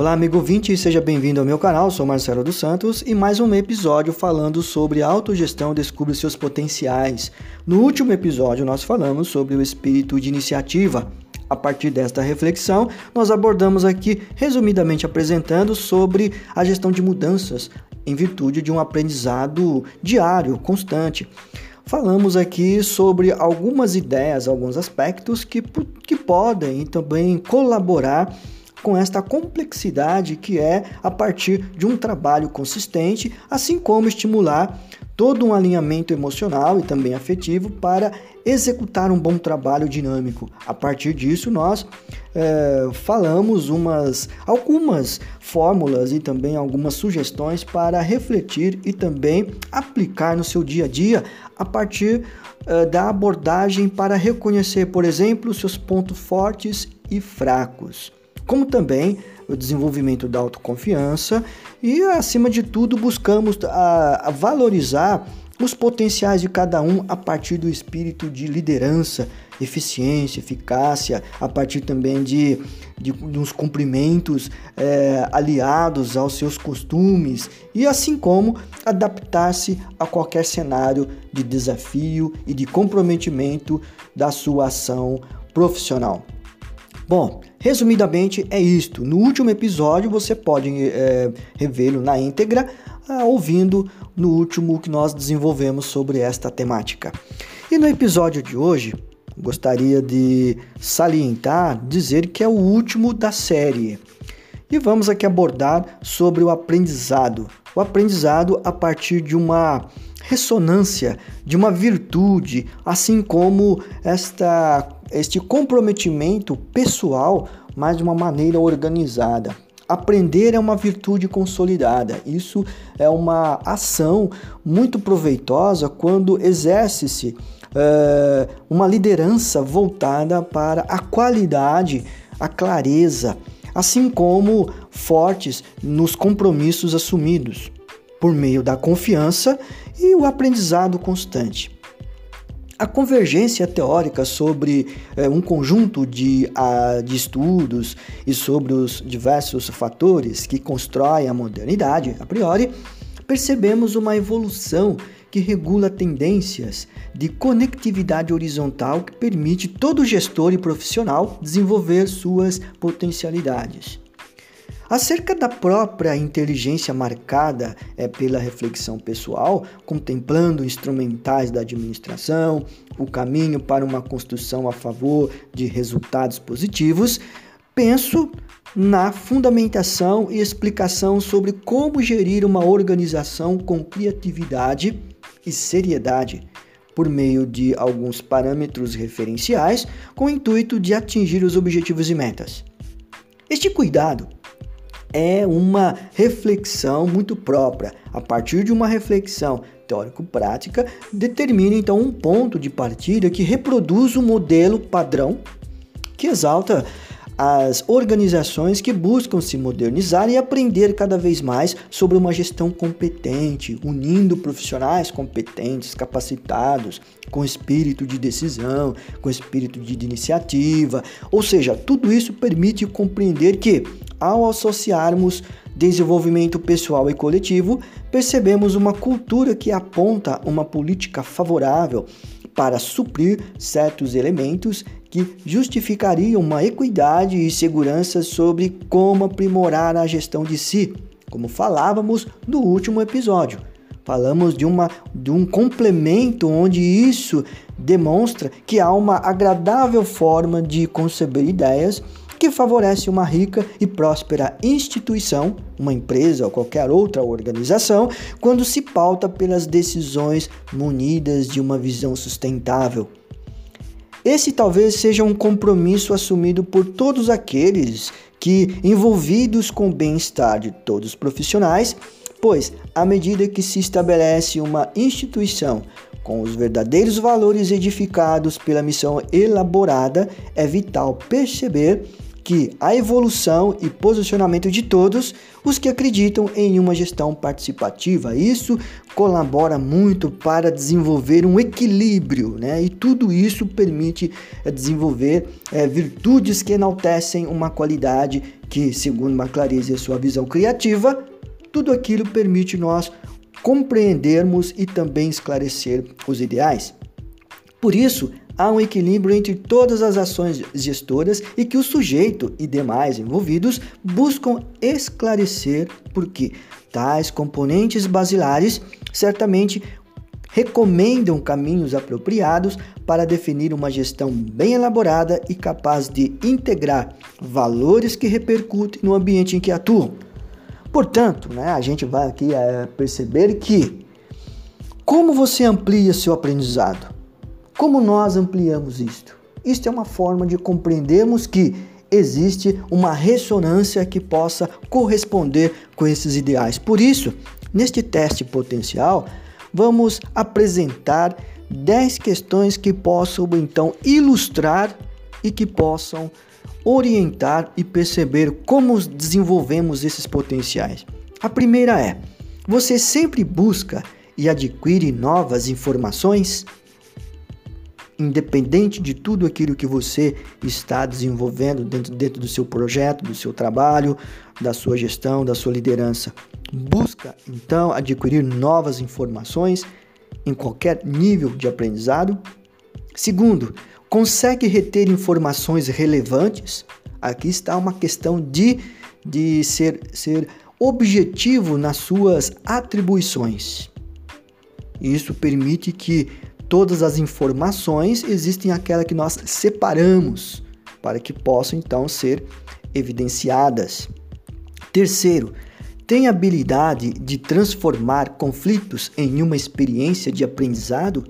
Olá, amigo ouvinte, seja bem-vindo ao meu canal. Sou Marcelo dos Santos e mais um episódio falando sobre autogestão Descubra seus potenciais. No último episódio, nós falamos sobre o espírito de iniciativa. A partir desta reflexão, nós abordamos aqui, resumidamente apresentando, sobre a gestão de mudanças em virtude de um aprendizado diário, constante. Falamos aqui sobre algumas ideias, alguns aspectos que, que podem também colaborar com esta complexidade que é a partir de um trabalho consistente, assim como estimular todo um alinhamento emocional e também afetivo para executar um bom trabalho dinâmico. A partir disso, nós é, falamos umas, algumas fórmulas e também algumas sugestões para refletir e também aplicar no seu dia a dia a partir é, da abordagem para reconhecer, por exemplo, seus pontos fortes e fracos como também o desenvolvimento da autoconfiança e, acima de tudo, buscamos a, a valorizar os potenciais de cada um a partir do espírito de liderança, eficiência, eficácia, a partir também de, de, de uns cumprimentos é, aliados aos seus costumes e assim como adaptar-se a qualquer cenário de desafio e de comprometimento da sua ação profissional. Bom, resumidamente é isto. No último episódio você pode é, revê-lo na íntegra, é, ouvindo no último que nós desenvolvemos sobre esta temática. E no episódio de hoje, gostaria de salientar, dizer que é o último da série. E vamos aqui abordar sobre o aprendizado. O aprendizado a partir de uma ressonância, de uma virtude, assim como esta este comprometimento pessoal, mas de uma maneira organizada. Aprender é uma virtude consolidada. Isso é uma ação muito proveitosa quando exerce-se é, uma liderança voltada para a qualidade, a clareza, assim como fortes nos compromissos assumidos, por meio da confiança e o aprendizado constante. A convergência teórica sobre é, um conjunto de, a, de estudos e sobre os diversos fatores que constroem a modernidade, a priori, percebemos uma evolução que regula tendências de conectividade horizontal que permite todo gestor e profissional desenvolver suas potencialidades. Acerca da própria inteligência marcada é, pela reflexão pessoal, contemplando instrumentais da administração, o caminho para uma construção a favor de resultados positivos, penso na fundamentação e explicação sobre como gerir uma organização com criatividade e seriedade, por meio de alguns parâmetros referenciais com o intuito de atingir os objetivos e metas. Este cuidado é uma reflexão muito própria. A partir de uma reflexão teórico-prática, determina então um ponto de partida que reproduz o modelo padrão que exalta as organizações que buscam se modernizar e aprender cada vez mais sobre uma gestão competente, unindo profissionais competentes, capacitados, com espírito de decisão, com espírito de iniciativa. Ou seja, tudo isso permite compreender que ao associarmos desenvolvimento pessoal e coletivo, percebemos uma cultura que aponta uma política favorável para suprir certos elementos que justificariam uma equidade e segurança sobre como aprimorar a gestão de si, como falávamos no último episódio. Falamos de, uma, de um complemento onde isso demonstra que há uma agradável forma de conceber ideias que favorece uma rica e próspera instituição, uma empresa ou qualquer outra organização, quando se pauta pelas decisões munidas de uma visão sustentável. Esse talvez seja um compromisso assumido por todos aqueles que, envolvidos com o bem-estar de todos os profissionais, pois, à medida que se estabelece uma instituição com os verdadeiros valores edificados pela missão elaborada, é vital perceber que a evolução e posicionamento de todos os que acreditam em uma gestão participativa. Isso colabora muito para desenvolver um equilíbrio, né? E tudo isso permite é, desenvolver é, virtudes que enaltecem uma qualidade que, segundo Maclarize e sua visão criativa, tudo aquilo permite nós compreendermos e também esclarecer os ideais. Por isso, há um equilíbrio entre todas as ações gestoras e que o sujeito e demais envolvidos buscam esclarecer porque tais componentes basilares certamente recomendam caminhos apropriados para definir uma gestão bem elaborada e capaz de integrar valores que repercutem no ambiente em que atuam. Portanto, né, a gente vai aqui é, perceber que como você amplia seu aprendizado? Como nós ampliamos isto? Isto é uma forma de compreendermos que existe uma ressonância que possa corresponder com esses ideais. Por isso, neste teste potencial, vamos apresentar 10 questões que possam então ilustrar e que possam orientar e perceber como desenvolvemos esses potenciais. A primeira é: você sempre busca e adquire novas informações? Independente de tudo aquilo que você está desenvolvendo dentro, dentro do seu projeto, do seu trabalho, da sua gestão, da sua liderança. Busca então adquirir novas informações em qualquer nível de aprendizado. Segundo, consegue reter informações relevantes. Aqui está uma questão de, de ser, ser objetivo nas suas atribuições. Isso permite que todas as informações, existem aquela que nós separamos para que possam então ser evidenciadas. Terceiro, tem habilidade de transformar conflitos em uma experiência de aprendizado?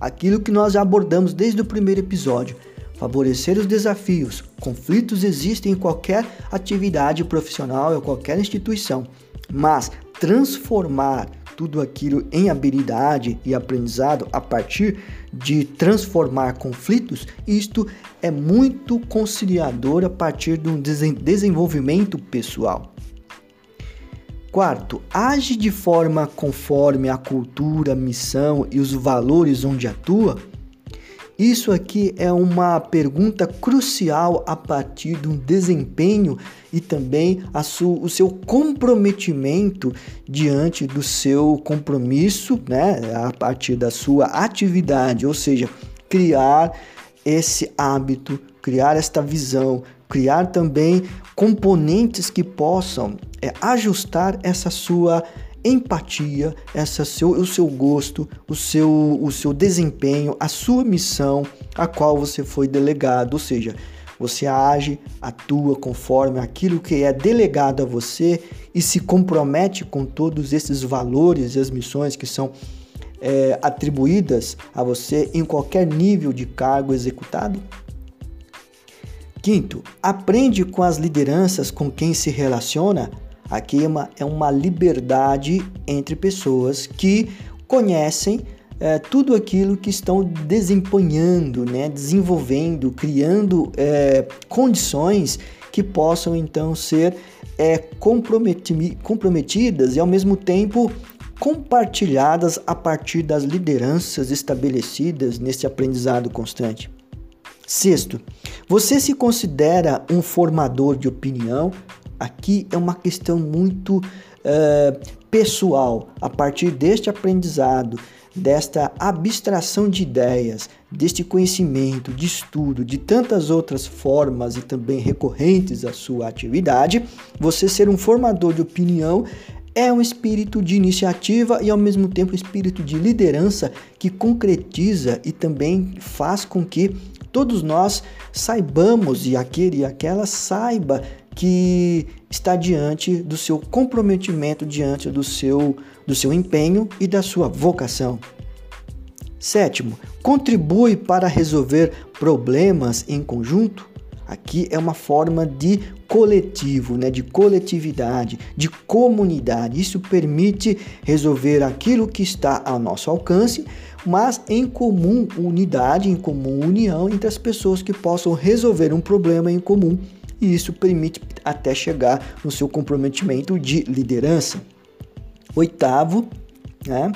Aquilo que nós já abordamos desde o primeiro episódio. Favorecer os desafios. Conflitos existem em qualquer atividade profissional ou qualquer instituição, mas transformar tudo aquilo em habilidade e aprendizado a partir de transformar conflitos, isto é muito conciliador a partir de um desenvolvimento pessoal. Quarto, age de forma conforme a cultura, missão e os valores onde atua? Isso aqui é uma pergunta crucial a partir um desempenho e também o seu comprometimento diante do seu compromisso, né, a partir da sua atividade, ou seja, criar esse hábito, criar esta visão, criar também componentes que possam é, ajustar essa sua empatia, essa seu, o seu gosto, o seu, o seu desempenho, a sua missão, a qual você foi delegado, ou seja, você age, atua conforme aquilo que é delegado a você e se compromete com todos esses valores e as missões que são é, atribuídas a você em qualquer nível de cargo executado? Quinto, aprende com as lideranças com quem se relaciona Aqui é uma, é uma liberdade entre pessoas que conhecem é, tudo aquilo que estão desempenhando, né, desenvolvendo, criando é, condições que possam então ser é, comprometidas e ao mesmo tempo compartilhadas a partir das lideranças estabelecidas nesse aprendizado constante. Sexto, você se considera um formador de opinião Aqui é uma questão muito uh, pessoal. A partir deste aprendizado, desta abstração de ideias, deste conhecimento, de estudo, de tantas outras formas e também recorrentes à sua atividade, você ser um formador de opinião é um espírito de iniciativa e ao mesmo tempo um espírito de liderança que concretiza e também faz com que todos nós saibamos e aquele e aquela saiba que está diante do seu comprometimento, diante do seu, do seu empenho e da sua vocação. Sétimo, contribui para resolver problemas em conjunto. Aqui é uma forma de coletivo, né, de coletividade, de comunidade. Isso permite resolver aquilo que está ao nosso alcance, mas em comum unidade, em comum união entre as pessoas que possam resolver um problema em comum e isso permite até chegar no seu comprometimento de liderança. Oitavo, né?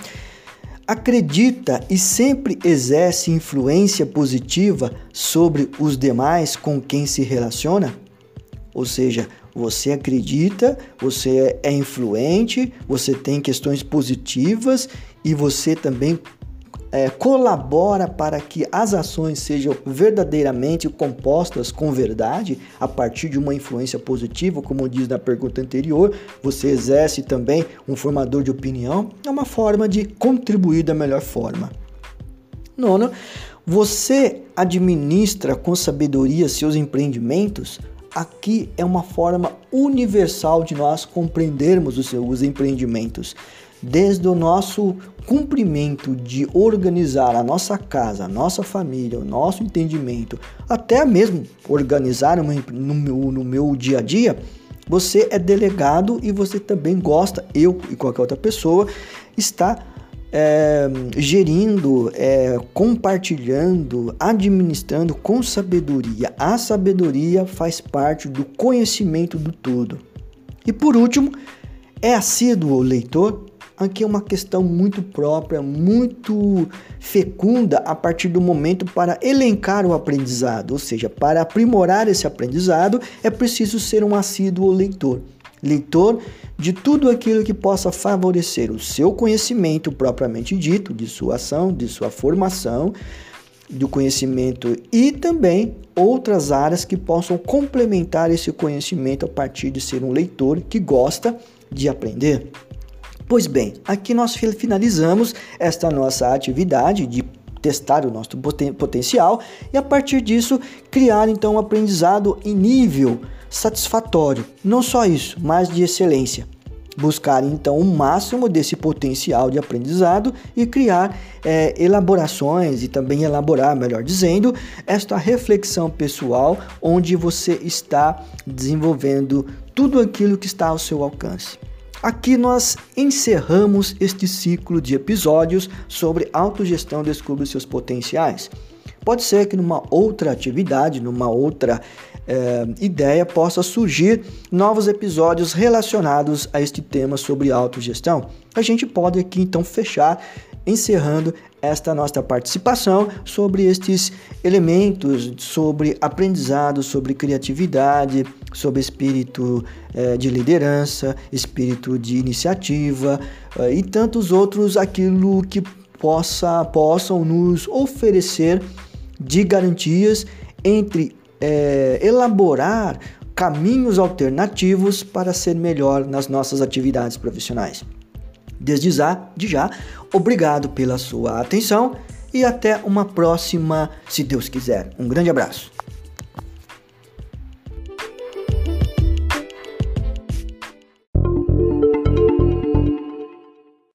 acredita e sempre exerce influência positiva sobre os demais com quem se relaciona? Ou seja, você acredita, você é influente, você tem questões positivas e você também é, colabora para que as ações sejam verdadeiramente compostas com verdade a partir de uma influência positiva, como diz na pergunta anterior, você exerce também um formador de opinião, é uma forma de contribuir da melhor forma. Nono, você administra com sabedoria seus empreendimentos? Aqui é uma forma universal de nós compreendermos os seus empreendimentos desde o nosso cumprimento de organizar a nossa casa, a nossa família, o nosso entendimento, até mesmo organizar no meu, no meu dia a dia, você é delegado e você também gosta, eu e qualquer outra pessoa, está é, gerindo, é, compartilhando, administrando com sabedoria. A sabedoria faz parte do conhecimento do todo. E por último, é assíduo leitor? Aqui é uma questão muito própria, muito fecunda a partir do momento para elencar o aprendizado, ou seja, para aprimorar esse aprendizado é preciso ser um assíduo leitor. Leitor de tudo aquilo que possa favorecer o seu conhecimento propriamente dito, de sua ação, de sua formação, do conhecimento e também outras áreas que possam complementar esse conhecimento a partir de ser um leitor que gosta de aprender. Pois bem, aqui nós finalizamos esta nossa atividade de testar o nosso poten potencial e a partir disso criar então um aprendizado em nível satisfatório. Não só isso, mas de excelência. Buscar então o máximo desse potencial de aprendizado e criar é, elaborações e também elaborar, melhor dizendo, esta reflexão pessoal onde você está desenvolvendo tudo aquilo que está ao seu alcance. Aqui nós encerramos este ciclo de episódios sobre autogestão Descubra seus potenciais. Pode ser que numa outra atividade, numa outra é, ideia, possa surgir novos episódios relacionados a este tema sobre autogestão. A gente pode aqui então fechar encerrando esta nossa participação sobre estes elementos, sobre aprendizado, sobre criatividade, sobre espírito eh, de liderança, espírito de iniciativa eh, e tantos outros, aquilo que possa, possam nos oferecer de garantias entre eh, elaborar caminhos alternativos para ser melhor nas nossas atividades profissionais. Desde já, de já, obrigado pela sua atenção e até uma próxima, se Deus quiser. Um grande abraço.